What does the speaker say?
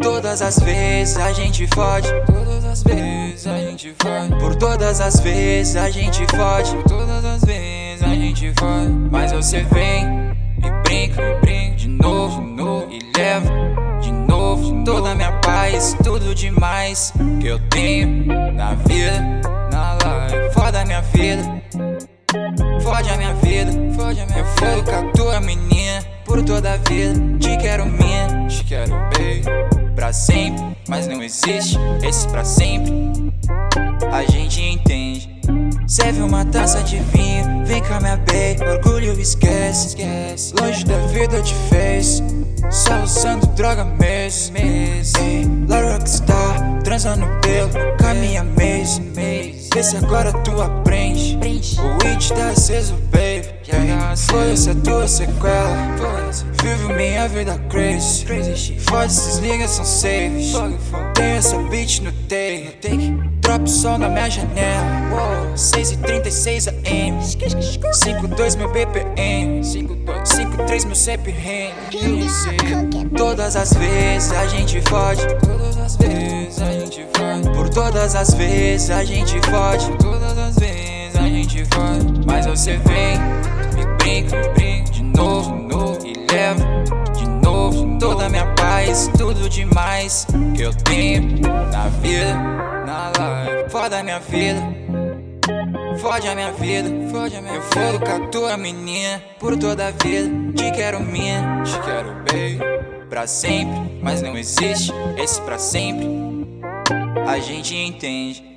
Todas as vezes a gente fode, todas as vezes a gente fode. Por todas as vezes a gente fode, por todas as vezes a gente fode. Mas você vem e brinca, e brinca de novo, de novo e leva de novo, de novo toda minha paz, tudo demais que eu tenho na vida vida, fode a minha vida, Fode a minha eu fogo com a tua menina por toda a vida, te quero minha, Te quero bem. pra sempre, mas não existe esse pra sempre. A gente entende. Serve uma taça de vinho, vem cá minha bem, orgulho esquece. Esquece. Longe da vida te fez, só usando droga mesmo. Ei, La Rockstar, transando pelo, caminha mês. Vê se agora tu aprende. O hit tá aceso, baby. Yeah, Foi-se a tua sequela. Foda-se. Vivo minha vida crazy. Crazy shit. Foda esses niggas são saves. Tenho essa bitch no take. Drop sol na minha janela. 6 e 36 AM. 52 meu BPM. 5-2. 53 meu CPM. Todas as vezes a gente fode. Todas as vezes todas as vezes a gente fode. Todas as vezes a gente fode. Mas você vem e brinca, E brinca de novo, de novo. e leva de novo toda a minha paz, tudo demais que eu tenho na vida, Na live. foda a minha vida, fode a minha vida, Fode a minha eu fogo com a tua menina por toda a vida, te quero minha, Te quero bem. pra sempre, mas não existe esse pra sempre, a gente entende.